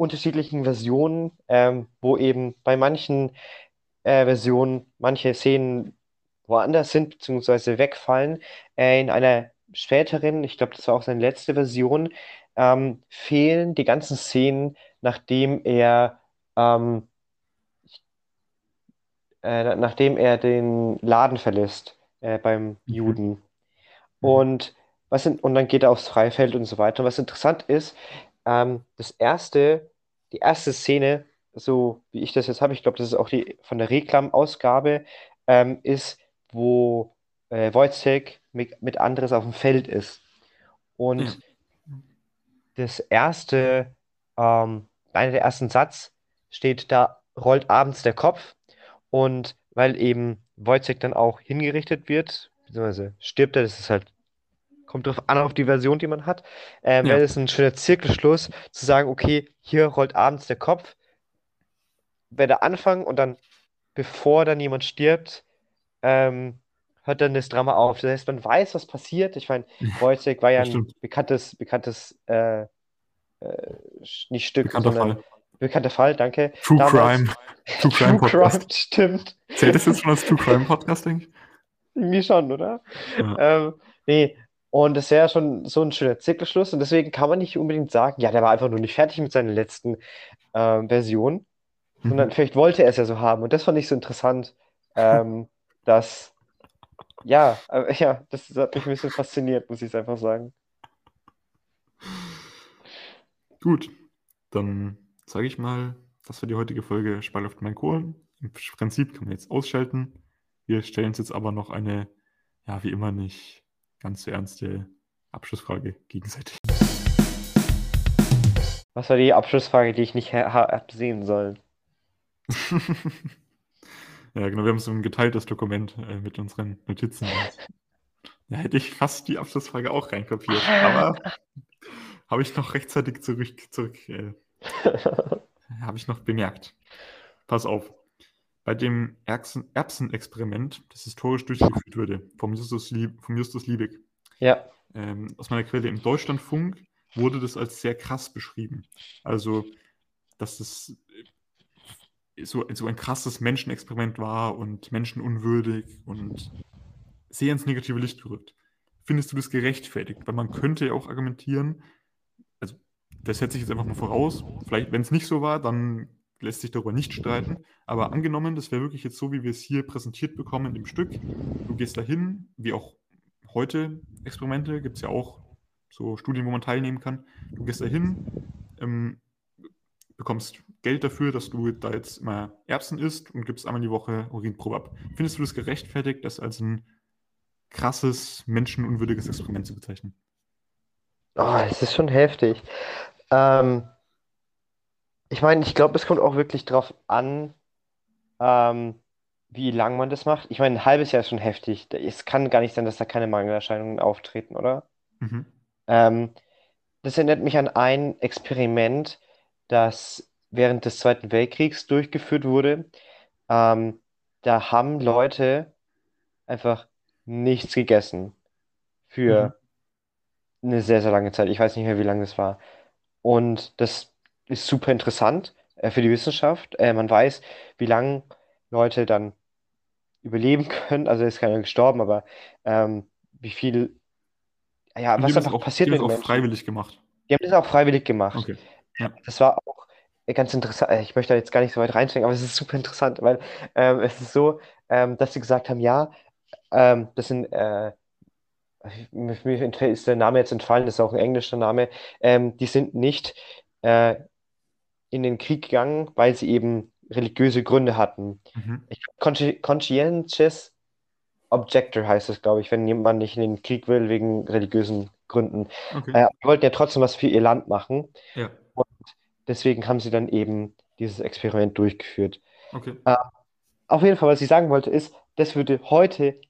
unterschiedlichen Versionen, ähm, wo eben bei manchen äh, Versionen manche Szenen woanders sind, beziehungsweise wegfallen. Äh, in einer späteren, ich glaube, das war auch seine letzte Version, ähm, fehlen die ganzen Szenen, nachdem er ähm, äh, nachdem er den Laden verlässt äh, beim Mhm. Juden. Mhm. Und, was in, und dann geht er aufs Freifeld und so weiter. Und was interessant ist, ähm, das erste, die erste Szene, so wie ich das jetzt habe, ich glaube, das ist auch die von der Reklam-Ausgabe, ähm, ist, wo äh, Wojciech mit, mit Andres auf dem Feld ist. Und Ja. das erste, ähm, einer der ersten Satz steht, da rollt abends der Kopf und weil eben Wojciech dann auch hingerichtet wird, beziehungsweise stirbt er, das ist halt, kommt drauf an auf die Version, die man hat, ähm, Ja. wäre es ein schöner Zirkelschluss, zu sagen, okay, hier rollt abends der Kopf, wäre der Anfang und dann, bevor dann jemand stirbt, ähm, hört dann das Drama auf. Das heißt, man weiß, was passiert. Ich meine, [laughs] Wojciech war ja ein bekanntes, bekanntes, äh, äh, nicht Stück, Bekannter sondern Fall. bekannter Fall, danke. True Damals- Crime. True Crime True Crime, Podcast. stimmt. Zählt das jetzt schon als True Crime Podcast, denke [laughs] ich? Irgendwie schon, oder? Ja. Ähm, nee, und das wäre schon so ein schöner Zirkelschluss und deswegen kann man nicht unbedingt sagen, ja, der war einfach nur nicht fertig mit seiner letzten ähm, Version, sondern Mhm. vielleicht wollte er es ja so haben und das fand ich so interessant, ähm, [laughs] dass, ja, äh, ja, das hat mich ein bisschen fasziniert, muss ich einfach sagen. Gut, dann sage ich mal, das war die heutige Folge auf mein Kohlen. Im Prinzip kann man jetzt ausschalten. Wir stellen uns jetzt aber noch eine, ja, wie immer nicht ganz ernste Abschlussfrage gegenseitig. Was war die Abschlussfrage, die ich nicht ha- ha- hab sehen sollen? [laughs] Ja, genau, wir haben so ein geteiltes Dokument äh, mit unseren Notizen. Da hätte ich fast die Abschlussfrage auch reinkopiert, aber [laughs] habe ich noch rechtzeitig zurück, zurück äh, [laughs] habe ich noch bemerkt. Pass auf. Bei dem Erbsen Erbsenexperiment, das historisch durchgeführt wurde, vom Justus, Lieb vom Justus Liebig, Ja, ähm, aus meiner Quelle im Deutschlandfunk, wurde das als sehr krass beschrieben. Also, dass das äh, so, so ein krasses Menschenexperiment war und menschenunwürdig und sehr ins negative Licht gerückt. Findest du das gerechtfertigt? Weil man könnte ja auch argumentieren, also das setze ich jetzt einfach mal voraus, vielleicht, wenn es nicht so war, dann lässt sich darüber nicht streiten, aber angenommen, das wäre wirklich jetzt so, wie wir es hier präsentiert bekommen dem Stück, du gehst dahin, wie auch heute Experimente, gibt es ja auch so Studien, wo man teilnehmen kann, du gehst dahin, ähm, bekommst Geld dafür, dass du da jetzt immer Erbsen isst und gibst einmal die Woche Urinprobe ab. Findest du das gerechtfertigt, das als ein krasses, menschenunwürdiges Experiment zu bezeichnen? oh, es ist schon heftig. Ähm, ich meine, ich glaube, es kommt auch wirklich drauf an, ähm, wie lang man das macht. Ich meine, ein halbes Jahr ist schon heftig. Es kann gar nicht sein, dass da keine Mangelerscheinungen auftreten, oder? Mhm. Ähm, das erinnert mich an ein Experiment, das während des Zweiten Weltkriegs durchgeführt wurde. Ähm, da haben Leute einfach nichts gegessen für eine sehr, sehr lange Zeit. Ich weiß nicht mehr, wie lange das war. Und das ist super interessant äh, für die Wissenschaft. Äh, man weiß, wie lange Leute dann überleben [laughs] können. Also ist keiner gestorben, aber ähm, wie viel, ja, Und was die haben einfach auch, passiert die haben mit das auch freiwillig gemacht. Die haben das auch freiwillig gemacht. Okay. Ja. Das war auch äh, ganz interessant. äh, Ich möchte da jetzt gar nicht so weit reinsteigen, aber es ist super interessant, weil ähm, es ist so, ähm, dass sie gesagt haben, ja, ähm, das sind, äh, mir, ist der Name jetzt entfallen, das ist auch ein englischer Name, ähm, die sind nicht äh, in den Krieg gegangen, weil sie eben religiöse Gründe hatten. Mhm. Conscientious Objector heißt es, glaube ich, wenn jemand nicht in den Krieg will wegen religiösen Gründen. Okay. Äh, die wollten ja trotzdem was für ihr Land machen. Ja. Deswegen haben sie dann eben dieses Experiment durchgeführt. Okay. Auf jeden Fall, was ich sagen wollte, ist, das würde heute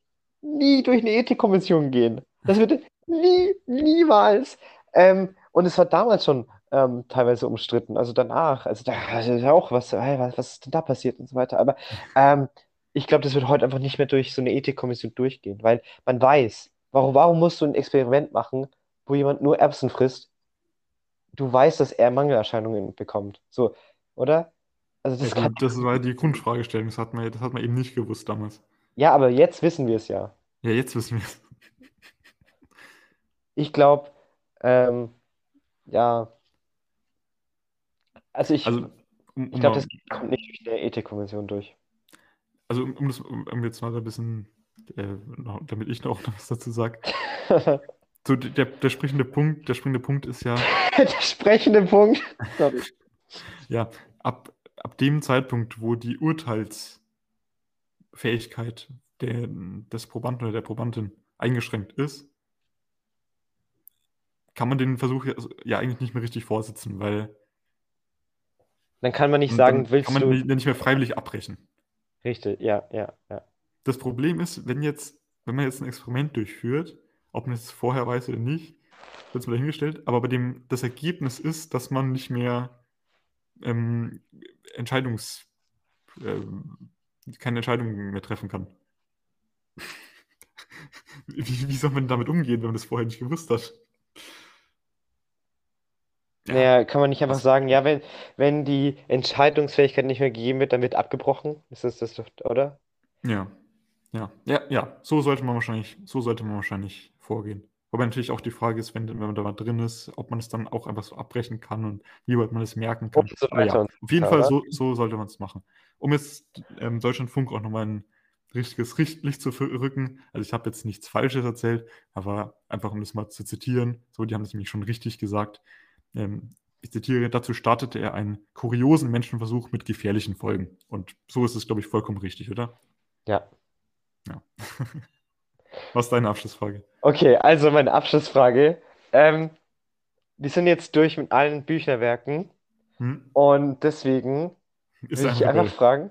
nie durch eine Ethikkommission gehen. Das würde nie, niemals. Ähm, und es war damals schon ähm, teilweise umstritten, also danach. Also da also ja auch, was, hey, was, was ist denn da passiert und so weiter. Aber [laughs] ähm, ich glaube, das wird heute einfach nicht mehr durch so eine Ethikkommission durchgehen, weil man weiß, warum, warum musst du ein Experiment machen, wo jemand nur Erbsen frisst? Du weißt, dass er Mangelerscheinungen bekommt. So, oder? Also das Ja, kann, das war die Grundfragestellung. Das hat man, das hat man eben nicht gewusst damals. ja, aber jetzt wissen wir es ja. Ja, jetzt wissen wir es. Ich glaube, ähm, ja, also ich, Also, um, ich um glaube, mal, das kommt nicht durch eine Ethikkommission durch. also um, das, um, jetzt mal so ein bisschen, äh, damit ich noch [laughs] was dazu sage. [laughs] So, der, der springende Punkt, der springende Punkt ist ja, [laughs] Der sprechende Punkt. Sorry. ja, ab, ab dem Zeitpunkt, wo die Urteilsfähigkeit der, des Probanden oder der Probandin eingeschränkt ist, kann man den Versuch ja, also, ja eigentlich nicht mehr richtig vorsitzen, weil Dann kann man nicht und sagen, willst kann man du. nicht, nicht mehr freiwillig abbrechen. Richtig, ja, ja, ja. Das Problem ist, wenn jetzt, wenn man jetzt ein Experiment durchführt, ob man es vorher weiß oder nicht, wird mal dahingestellt, aber bei dem das Ergebnis ist, dass man nicht mehr ähm, Entscheidungs, ähm, keine Entscheidungen mehr treffen kann. [laughs] Wie, wie soll man damit umgehen, wenn man das vorher nicht gewusst hat? Ja, Naja, kann man nicht einfach das, sagen, ja, wenn, wenn die Entscheidungsfähigkeit nicht mehr gegeben wird, dann wird abgebrochen. Ist das das, oder? ja, ja, ja, ja, so sollte man wahrscheinlich, so sollte man wahrscheinlich vorgehen. Wobei natürlich auch die Frage ist, wenn, wenn man da mal drin ist, ob man es dann auch einfach so abbrechen kann und wie weit man es merken kann. So ja, auf jeden Fall so, so sollte man es machen. Um jetzt ähm, Deutschlandfunk auch nochmal ein richtiges Richt- Licht zu rücken. Also ich habe jetzt nichts Falsches erzählt, aber einfach um das mal zu zitieren, so, die haben es nämlich schon richtig gesagt. Ähm, ich zitiere, dazu startete er einen kuriosen Menschenversuch mit gefährlichen Folgen. Und so ist es, glaube ich, vollkommen richtig, oder? Ja. Ja. [laughs] Was ist deine Abschlussfrage? Okay, also meine Abschlussfrage. Ähm, wir sind jetzt durch mit allen Büchnerwerken Hm? und deswegen Ist will ich einfach Rebell? fragen.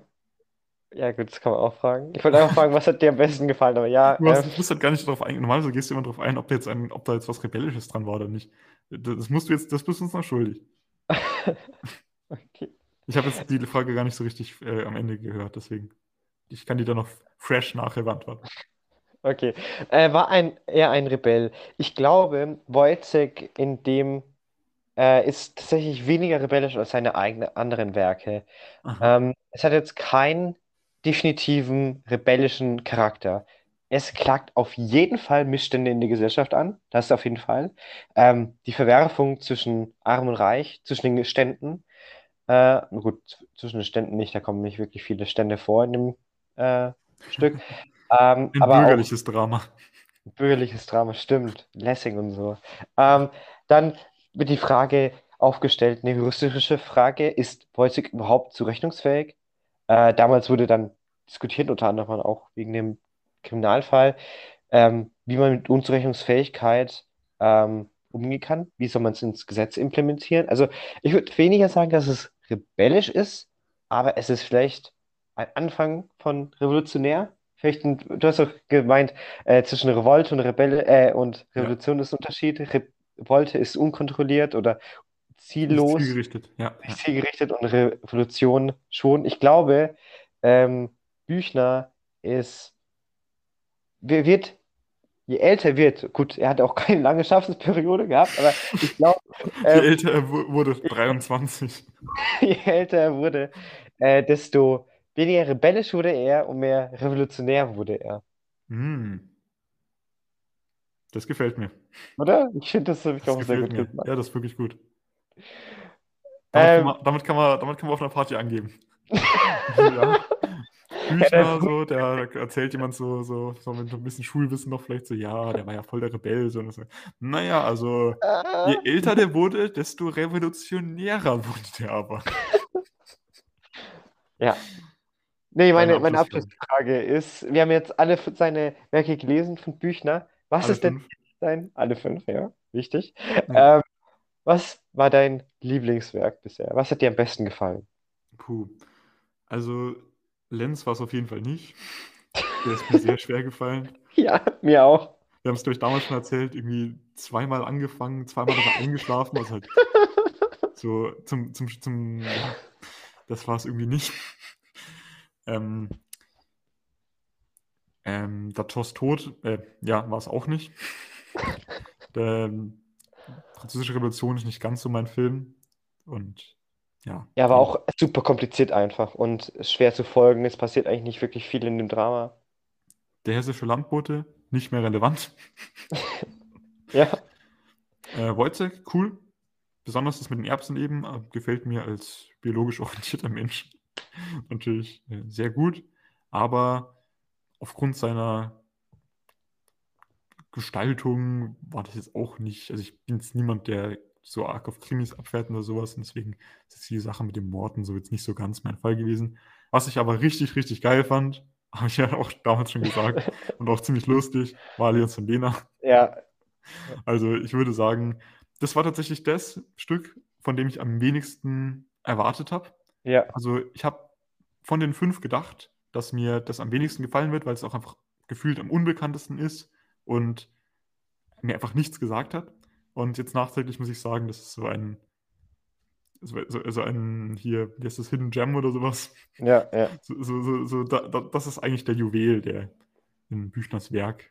Ja, gut, das kann man auch fragen. Ich wollte einfach fragen, was hat dir am besten gefallen, aber ja, Du hast, ähm, du bist halt gar nicht darauf ein. Normalerweise gehst du immer darauf ein, ob jetzt ein, ob da jetzt was Rebellisches dran war oder nicht. Das musst du jetzt, das bist du uns noch schuldig. [laughs] okay. Ich habe jetzt die Frage gar nicht so richtig äh, am Ende gehört, deswegen. Ich kann die dann noch fresh nachher beantworten. Okay. Äh, war ein, eher ein Rebell. Ich glaube, Wojciech in dem äh, ist tatsächlich weniger rebellisch als seine eigenen anderen Werke. Ähm, es hat jetzt keinen definitiven rebellischen Charakter. Es klagt auf jeden Fall Missstände in der Gesellschaft an, das auf jeden Fall. Ähm, die Verwerfung zwischen Arm und Reich, zwischen den Ständen. Äh, gut, zwischen den Ständen nicht, da kommen nicht wirklich viele Stände vor in dem äh, Stück. [laughs] Ähm, Ein aber auch bürgerliches Drama. bürgerliches Drama, stimmt. Lessing und so. Ähm, dann wird die Frage aufgestellt, eine juristische Frage, ist Wojciech überhaupt zurechnungsfähig? Äh, damals wurde dann diskutiert, unter anderem auch wegen dem Kriminalfall, ähm, wie man mit Unzurechnungsfähigkeit ähm, umgehen kann. Wie soll man es ins Gesetz implementieren? Also ich würde weniger sagen, dass es rebellisch ist, aber es ist vielleicht ein Anfang von revolutionär. Vielleicht ein, du hast doch gemeint, äh, zwischen Revolte und Rebelle, äh, und Ja, Revolution ist ein Unterschied. Revolte ist unkontrolliert oder nicht ziellos, zielgerichtet. Ja, ja. nicht zielgerichtet und Revolution schon. Ich glaube, ähm, Büchner ist, wird, je älter er wird, gut, er hat auch keine lange Schaffensperiode gehabt, aber ich glaube, [laughs] Je ähm, älter er wu- wurde, 23. [laughs] je älter er wurde, äh, desto weniger rebellisch wurde er und mehr revolutionär wurde er. Hm, das gefällt mir. Oder? Ich finde, das Das auch sehr gut mir. gemacht. Ja, das ist wirklich gut. Damit kann Ähm, man, damit kann man, damit kann man auf einer Party angeben. [laughs] Ja. Büchner, so, der da erzählt jemand so, so, so mit so ein bisschen Schulwissen noch vielleicht so, ja, der war ja voll der Rebell. So, und so. Naja, also je älter der wurde, desto revolutionärer wurde der aber. [laughs] Ja. Nee, meine, meine Abschlussfrage. Ist, wir haben jetzt alle seine Werke gelesen von Büchner. Was Alle ist denn fünf. dein, alle fünf, ja, wichtig. Ja. Ähm, was war dein Lieblingswerk bisher? Was hat dir am besten gefallen? Puh. Also, Lenz war es auf jeden Fall nicht. Der ist mir sehr [laughs] schwer gefallen. Ja, mir auch. Wir haben es, glaube ich, damals schon erzählt, irgendwie zweimal angefangen, zweimal er eingeschlafen. Also halt [laughs] so zum, zum, zum, ja, das war es irgendwie nicht. Ähm, ähm, der Tost tot, äh, ja, war es auch nicht. [laughs] Der ähm, Französische Revolution ist nicht ganz so mein Film. Und ja. Ja, aber den- auch super kompliziert einfach und schwer zu folgen. Es passiert eigentlich nicht wirklich viel in dem Drama. Der hessische Landbote, nicht mehr relevant. [laughs] Ja, Äh, Wojciech, cool. Besonders das mit den Erbsen eben, äh, gefällt mir als biologisch orientierter Mensch [laughs] natürlich äh, sehr gut. Aber aufgrund seiner Gestaltung war das jetzt auch nicht. Also ich bin jetzt niemand, der so arg auf Krimis abfährt oder sowas. Und deswegen ist die Sache mit dem Morden so jetzt nicht so ganz mein Fall gewesen. Was ich aber richtig, richtig geil fand, [laughs] habe ich ja auch damals schon gesagt [laughs] und auch ziemlich lustig, war Allianz von Lena. ja, Also ich würde sagen, das war tatsächlich das Stück, von dem ich am wenigsten erwartet habe. ja, Also ich habe von den fünf gedacht, dass mir das am wenigsten gefallen wird, weil es auch einfach gefühlt am unbekanntesten ist und mir einfach nichts gesagt hat. Und jetzt nachträglich muss ich sagen, das ist so ein, so, so, ein hier, wie heißt das, Hidden Gem oder sowas. ja, ja. [laughs] So, so, so, so da, da, das ist eigentlich der Juwel, der in Büchners Werk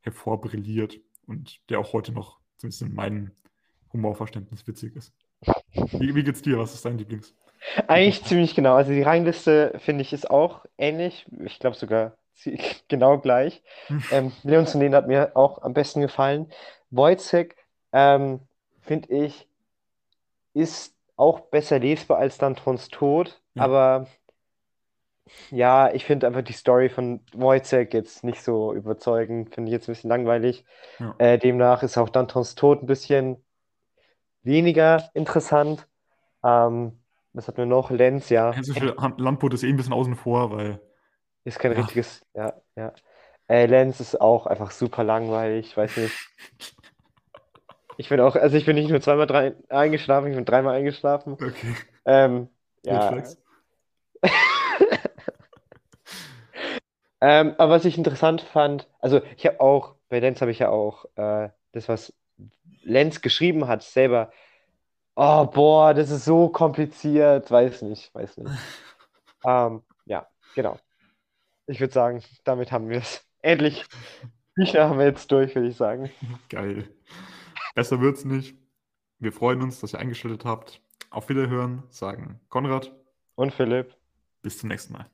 hervorbrilliert und der auch heute noch, zumindest in meinem Humorverständnis, witzig ist. Wie, wie geht's dir? Was ist dein Lieblings? Eigentlich ziemlich genau. Also die Rangliste, finde ich, ist auch ähnlich. Ich glaube sogar [laughs] genau gleich. Ähm, Leon zu hat mir auch am besten gefallen. Wojciech, ähm, finde ich, ist auch besser lesbar als Dantons Tod. Ja. Aber ja, ich finde einfach die Story von Wojciech jetzt nicht so überzeugend. Finde ich jetzt ein bisschen langweilig. Ja. Äh, demnach ist auch Dantons Tod ein bisschen weniger interessant. Ähm, was hat mir noch? Lenz, ja. Han- Landboot ist eh ein bisschen außen vor, weil Ist kein Ja. richtiges, ja, ja. Äh, Lenz ist auch einfach super langweilig, weiß nicht. [laughs] Ich bin auch, also ich bin nicht nur zweimal drei, eingeschlafen, ich bin dreimal eingeschlafen. okay, Ähm, ja. [laughs] Ähm, aber was ich interessant fand, also ich habe auch, bei Lenz habe ich ja auch äh, das, was Lenz geschrieben hat, selber, oh boah, das ist so kompliziert, weiß nicht, weiß nicht. [laughs] Ähm, ja, genau. Ich würde sagen, damit haben wir es. Endlich. Bücher haben wir jetzt durch, würde ich sagen. Geil. Besser wird's nicht. Wir freuen uns, dass ihr eingeschaltet habt. Auf Wiederhören, sagen Konrad. Und Philipp. Bis zum nächsten Mal.